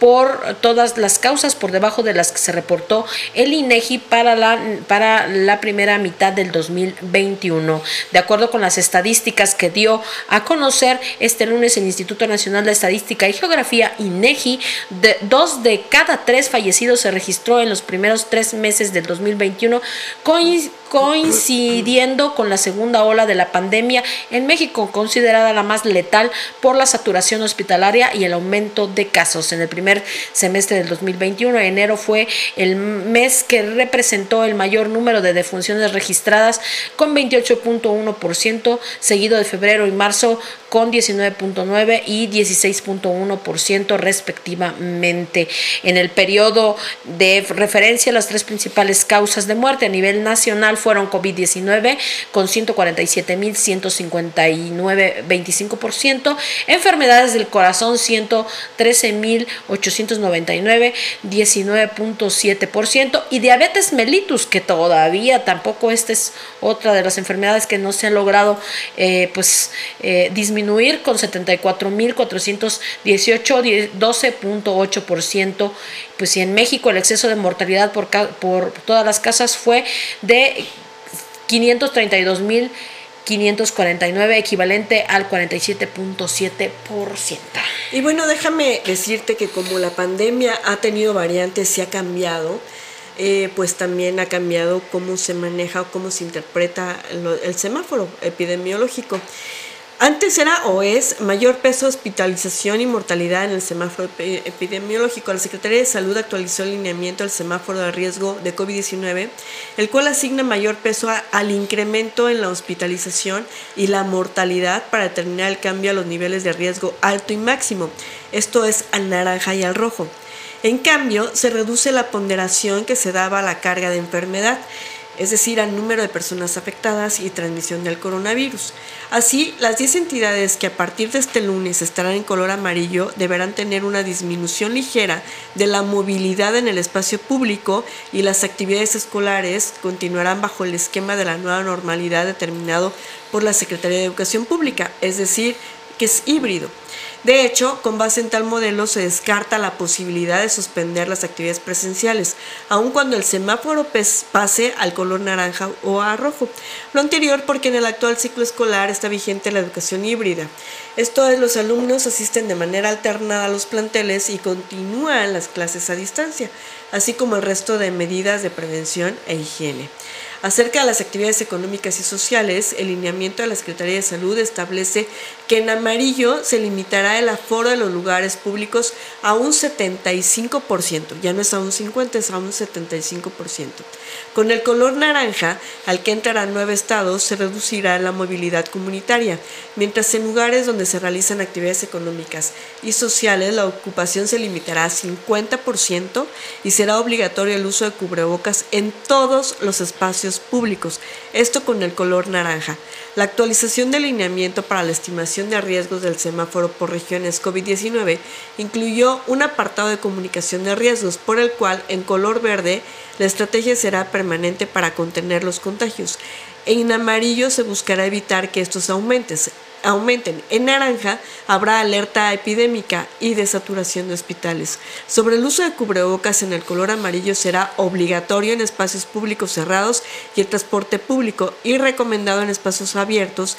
por todas las causas por debajo de las que se reportó el INEGI para la, para la primera mitad del 2021. De acuerdo con las estadísticas que dio a conocer este lunes el Instituto Nacional de Estadística y Geografía, INEGI, de, dos de cada tres fallecidos se registró en los primeros tres meses del 2021, coincidiendo con la segunda ola de la pandemia en México, considerada la más letal por la saturación hospitalaria y el aumento de casos. En el primer semestre del 2021, enero fue el mes que representó el mayor número de defunciones registradas con 28.1%, seguido de febrero y marzo con 19.9 y 16.1% respectivamente. En el periodo de referencia, las tres principales causas de muerte a nivel nacional fueron COVID-19 con 147.159, 25%, enfermedades del corazón 113.899, 19.7% y diabetes mellitus que todavía tampoco esta es otra de las enfermedades que no se ha logrado eh, pues eh, disminuir con 74.418, 12.8%. Pues y en México el exceso de mortalidad por, por todas las casas fue de 532.549, 549, equivalente al 47.7%. Y bueno, déjame decirte que como la pandemia ha tenido variantes y ha cambiado, eh, pues también ha cambiado cómo se maneja o cómo se interpreta el semáforo epidemiológico. Antes era o es mayor peso, hospitalización y mortalidad en el semáforo epidemiológico. La Secretaría de Salud actualizó el lineamiento del semáforo de riesgo de COVID-19, el cual asigna mayor peso al incremento en la hospitalización y la mortalidad para determinar el cambio a los niveles de riesgo alto y máximo. Esto es al naranja y al rojo. En cambio, se reduce la ponderación que se daba a la carga de enfermedad es decir, al número de personas afectadas y transmisión del coronavirus. Así, las 10 entidades que a partir de este lunes estarán en color amarillo deberán tener una disminución ligera de la movilidad en el espacio público y las actividades escolares continuarán bajo el esquema de la nueva normalidad determinado por la Secretaría de Educación Pública, es decir, que es híbrido. De hecho, con base en tal modelo se descarta la posibilidad de suspender las actividades presenciales, aun cuando el semáforo pase al color naranja o a rojo. Lo anterior porque en el actual ciclo escolar está vigente la educación híbrida. Esto es, los alumnos asisten de manera alternada a los planteles y continúan las clases a distancia, así como el resto de medidas de prevención e higiene. Acerca de las actividades económicas y sociales, el lineamiento de la Secretaría de Salud establece que en amarillo se limitará el aforo de los lugares públicos a un 75%, ya no es a un 50, es a un 75%. Con el color naranja, al que entrarán nueve estados, se reducirá la movilidad comunitaria, mientras en lugares donde se realizan actividades económicas y sociales la ocupación se limitará a 50% y será obligatorio el uso de cubrebocas en todos los espacios públicos, esto con el color naranja. La actualización del lineamiento para la estimación de riesgos del semáforo por regiones COVID-19 incluyó un apartado de comunicación de riesgos por el cual en color verde la estrategia será permanente para contener los contagios. En amarillo se buscará evitar que estos aumenten aumenten. En naranja habrá alerta epidémica y de saturación de hospitales. Sobre el uso de cubrebocas en el color amarillo será obligatorio en espacios públicos cerrados y el transporte público y recomendado en espacios abiertos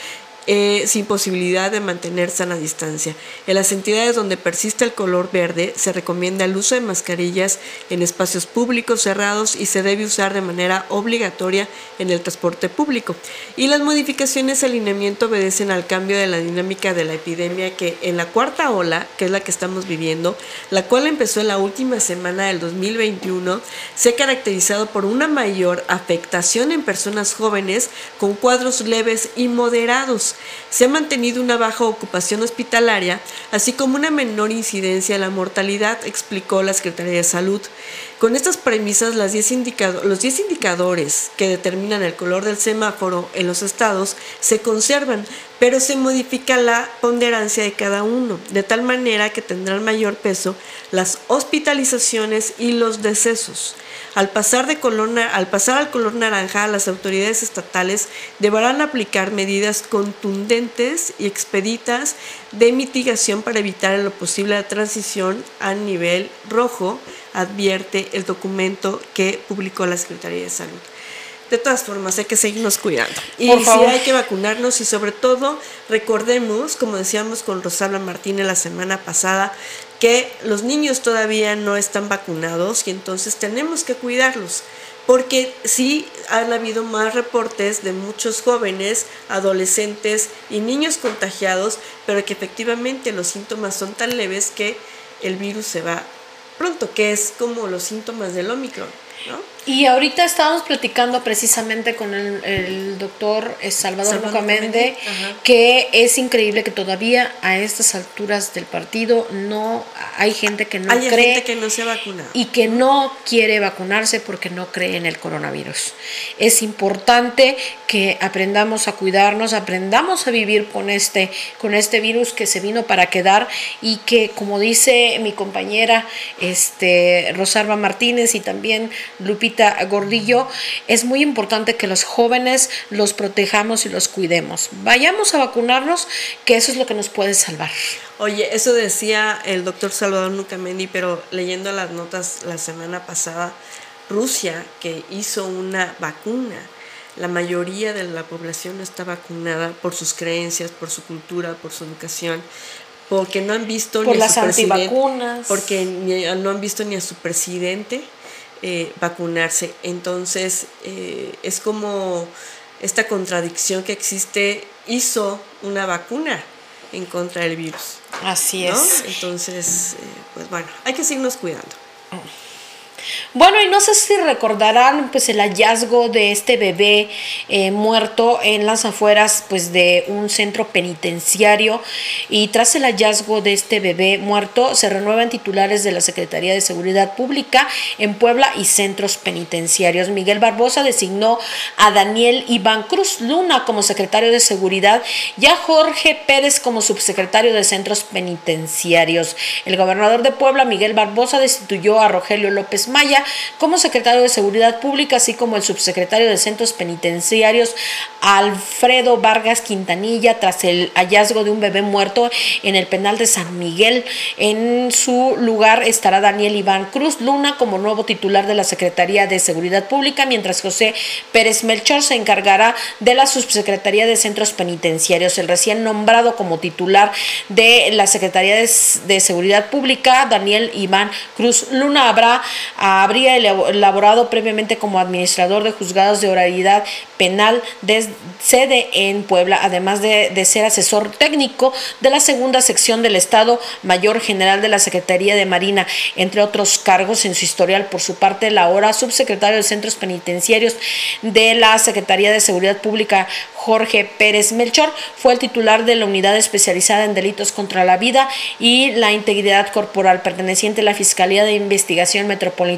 eh, sin posibilidad de mantener sana distancia. En las entidades donde persiste el color verde se recomienda el uso de mascarillas en espacios públicos cerrados y se debe usar de manera obligatoria en el transporte público. Y las modificaciones de alineamiento obedecen al cambio de la dinámica de la epidemia que en la cuarta ola, que es la que estamos viviendo, la cual empezó en la última semana del 2021, se ha caracterizado por una mayor afectación en personas jóvenes con cuadros leves y moderados se ha mantenido una baja ocupación hospitalaria, así como una menor incidencia en la mortalidad, explicó la Secretaría de Salud. Con estas premisas, los 10 indicadores que determinan el color del semáforo en los estados se conservan, pero se modifica la ponderancia de cada uno, de tal manera que tendrán mayor peso las hospitalizaciones y los decesos. Al pasar, de color, al pasar al color naranja, las autoridades estatales deberán aplicar medidas contundentes y expeditas de mitigación para evitar en lo posible la transición a nivel rojo, advierte el documento que publicó la Secretaría de Salud. De todas formas, hay que seguirnos cuidando. Y sí hay que vacunarnos y sobre todo recordemos, como decíamos con Rosalba Martínez la semana pasada, que los niños todavía no están vacunados y entonces tenemos que cuidarlos. Porque sí han habido más reportes de muchos jóvenes, adolescentes y niños contagiados, pero que efectivamente los síntomas son tan leves que el virus se va pronto, que es como los síntomas del Omicron. Y ahorita estábamos platicando precisamente con el, doctor eh, Salvador, Salvador que es increíble que todavía a estas alturas del partido no hay gente que no hay cree gente que no se vacuna y que no quiere vacunarse porque no cree en el coronavirus. Es importante que aprendamos a cuidarnos, aprendamos a vivir con este con este virus que se vino para quedar y que como dice mi compañera este Rosalba Martínez y también Lupita Gordillo, es muy importante que los jóvenes los protejamos y los cuidemos. Vayamos a vacunarnos, que eso es lo que nos puede salvar. Oye, eso decía el doctor Salvador Nucamendi, pero leyendo las notas la semana pasada, Rusia, que hizo una vacuna, la mayoría de la población no está vacunada por sus creencias, por su cultura, por su educación, porque no han visto por ni a las su antivacunas. porque no han visto ni a su presidente eh, vacunarse. Entonces, eh, es como esta contradicción que existe, hizo una vacuna en contra del virus. Así es. Entonces, eh, pues bueno, hay que seguirnos cuidando. Bueno, y no sé si recordarán pues el hallazgo de este bebé eh, muerto en las afueras pues de un centro penitenciario y tras el hallazgo de este bebé muerto se renuevan titulares de la Secretaría de Seguridad Pública en Puebla y centros penitenciarios. Miguel Barbosa designó a Daniel Iván Cruz Luna como secretario de Seguridad y a Jorge Pérez como subsecretario de Centros Penitenciarios. El gobernador de Puebla, Miguel Barbosa, destituyó a Rogelio López Maya como secretario de Seguridad Pública, así como el subsecretario de Centros Penitenciarios Alfredo Vargas Quintanilla tras el hallazgo de un bebé muerto en el penal de San Miguel. En su lugar estará Daniel Iván Cruz Luna como nuevo titular de la Secretaría de Seguridad Pública, mientras José Pérez Melchor se encargará de la subsecretaría de Centros Penitenciarios. El recién nombrado como titular de la Secretaría de, Seguridad Pública, Daniel Iván Cruz Luna, habrá, habría elaborado previamente como administrador de juzgados de oralidad penal de sede en Puebla, además de, de, ser asesor técnico de la segunda sección del Estado Mayor General de la Secretaría de Marina, entre otros cargos en su historial. Por su parte, la hora subsecretario de Centros Penitenciarios de la Secretaría de Seguridad Pública, Jorge Pérez Melchor, fue el titular de la unidad especializada en delitos contra la vida y la integridad corporal, perteneciente a la Fiscalía de Investigación Metropolitana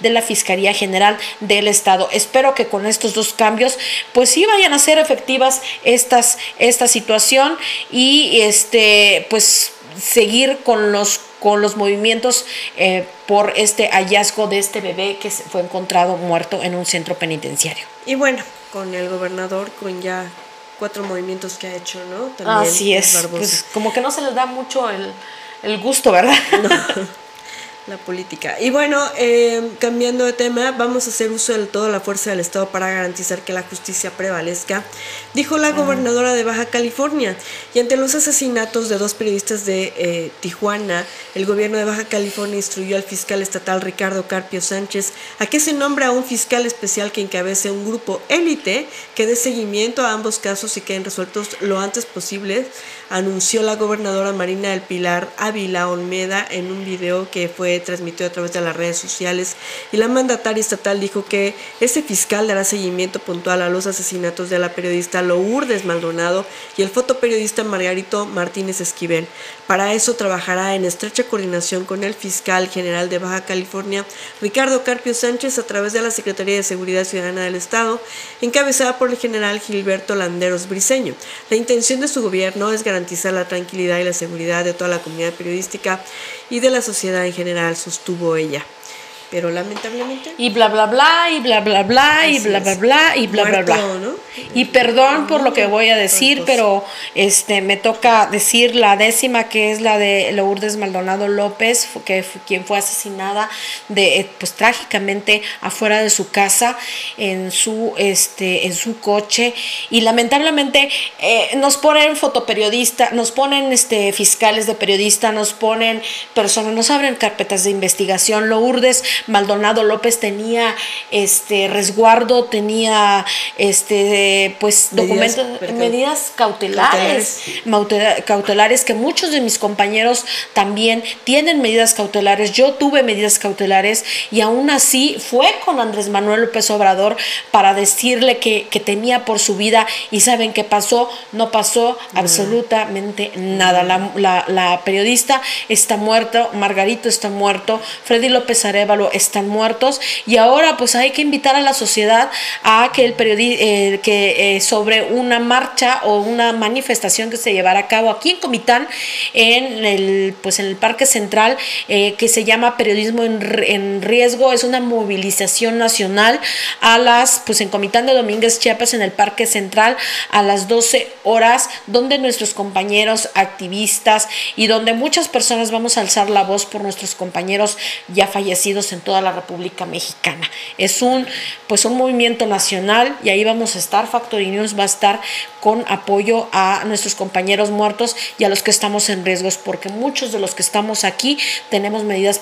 de la Fiscalía General del Estado. Espero que con estos dos cambios, pues sí vayan a ser efectivas estas, esta situación y este, pues seguir con los con los movimientos eh, por este hallazgo de este bebé que fue encontrado muerto en un centro penitenciario. Y bueno, con el gobernador, con ya cuatro movimientos que ha hecho, ¿no? También Así es. Pues como que no se les da mucho el, el gusto, ¿verdad? No. La política. Y bueno, eh, cambiando de tema, vamos a hacer uso de toda la fuerza del Estado para garantizar que la justicia prevalezca, dijo la gobernadora de Baja California. Y ante los asesinatos de dos periodistas de eh, Tijuana, el gobierno de Baja California instruyó al fiscal estatal Ricardo Carpio Sánchez a que se nombre a un fiscal especial que encabece un grupo élite que dé seguimiento a ambos casos y queden resueltos lo antes posible, anunció la gobernadora Marina del Pilar Ávila Olmeda en un video que fue transmitió a través de las redes sociales y la mandataria estatal dijo que ese fiscal dará seguimiento puntual a los asesinatos de la periodista Lourdes Maldonado y el fotoperiodista Margarito Martínez Esquivel. Para eso trabajará en estrecha coordinación con el fiscal general de Baja California, Ricardo Carpio Sánchez, a través de la Secretaría de Seguridad Ciudadana del Estado, encabezada por el general Gilberto Landeros Briceño. La intención de su gobierno es garantizar la tranquilidad y la seguridad de toda la comunidad periodística y de la sociedad en general, sostuvo ella pero lamentablemente. Y bla, bla, bla, y bla, bla, bla, y bla, bla, bla, y bla, bla, bla. Y perdón por lo que voy a decir, pero este me toca decir la décima, que es la de Lourdes Maldonado López, que quien fue asesinada de, eh, pues trágicamente afuera de su casa, en su, este, en su coche. Y lamentablemente eh, nos ponen fotoperiodistas, nos ponen este, fiscales de periodista, nos ponen personas, nos abren carpetas de investigación. Lourdes Maldonado López tenía este resguardo, tenía este pues documentos, medidas cautelares, cautelares, que muchos de mis compañeros también tienen medidas cautelares. Yo tuve medidas cautelares y aún así fue con Andrés Manuel López Obrador para decirle que, que temía por su vida y saben qué pasó, no pasó absolutamente nada. La, la periodista está muerta, Margarito está muerto, Freddy López Arevalo están muertos. Y ahora pues hay que invitar a la sociedad a que el periodista eh, que eh, sobre una marcha o una manifestación que se llevará a cabo aquí en Comitán en el pues en el Parque Central eh, que se llama periodismo en, en, riesgo. Es una movilización nacional a las pues en Comitán de Domínguez Chiapas en el Parque Central a las 12 horas donde nuestros compañeros activistas y donde muchas personas vamos a alzar la voz por nuestros compañeros ya fallecidos en toda la República Mexicana. Es un, pues un movimiento nacional y ahí vamos a estar. Factory News va a estar con apoyo a nuestros compañeros muertos y a los que estamos en riesgos, porque muchos de los que estamos aquí tenemos medidas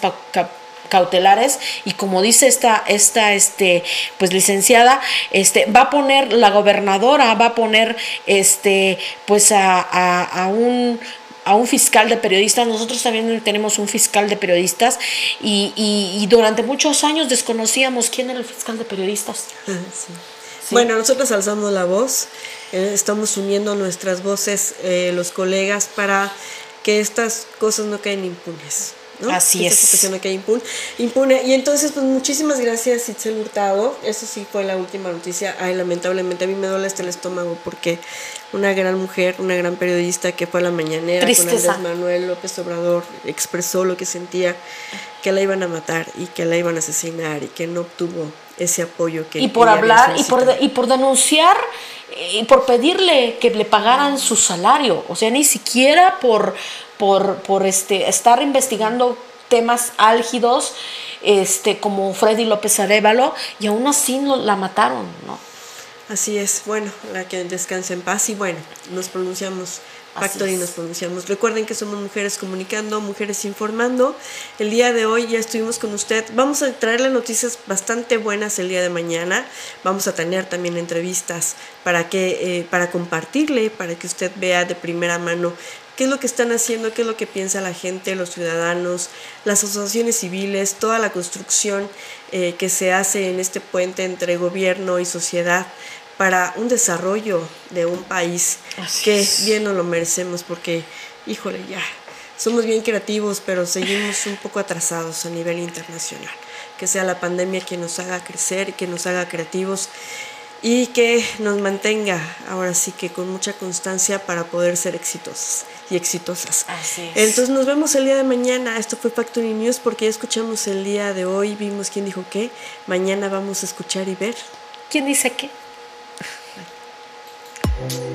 cautelares y como dice esta esta este pues licenciada este va a poner la gobernadora va a poner este pues a, a un a un fiscal de periodistas. Nosotros también tenemos un fiscal de periodistas y, durante muchos años desconocíamos quién era el fiscal de periodistas. Bueno, nosotros alzamos la voz, eh, estamos uniendo nuestras voces, eh, los colegas, para que estas cosas no queden impunes. ¿No? Así que es. Esta situación que impune, impune. Y entonces, pues muchísimas gracias, Itzel Hurtado. Eso sí fue la última noticia. Ay, lamentablemente, a mí me duele hasta el estómago porque una gran mujer, una gran periodista que fue a la mañanera Tristeza. con Andrés Manuel López Obrador, expresó lo que sentía, que la iban a matar y que la iban a asesinar y que no obtuvo ese apoyo que y por hablar y por, y por denunciar eh, y por pedirle que le pagaran su salario, o sea, ni siquiera por, por, por este, estar investigando temas álgidos este, como Freddy López Arevalo y aún así no, la mataron, ¿no? Así es, bueno, la que descanse en paz. Y bueno, nos pronunciamos, Factory es. nos pronunciamos. Recuerden que somos mujeres comunicando, mujeres informando. El día de hoy ya estuvimos con usted. Vamos a traerle noticias bastante buenas el día de mañana. Vamos a tener también entrevistas para que, eh, para compartirle, para que usted vea de primera mano qué es lo que están haciendo, qué es lo que piensa la gente, los ciudadanos, las asociaciones civiles, toda la construcción eh, que se hace en este puente entre gobierno y sociedad para un desarrollo de un país Así que es. bien nos lo merecemos porque, híjole, ya, somos bien creativos, pero seguimos un poco atrasados a nivel internacional. Que sea la pandemia quien nos haga crecer, que nos haga creativos y que nos mantenga ahora sí que con mucha constancia para poder ser exitosos y exitosas. Así es. Entonces nos vemos el día de mañana. Esto fue Factory News porque ya escuchamos el día de hoy, vimos quién dijo qué. Mañana vamos a escuchar y ver. ¿Quién dice qué? Thank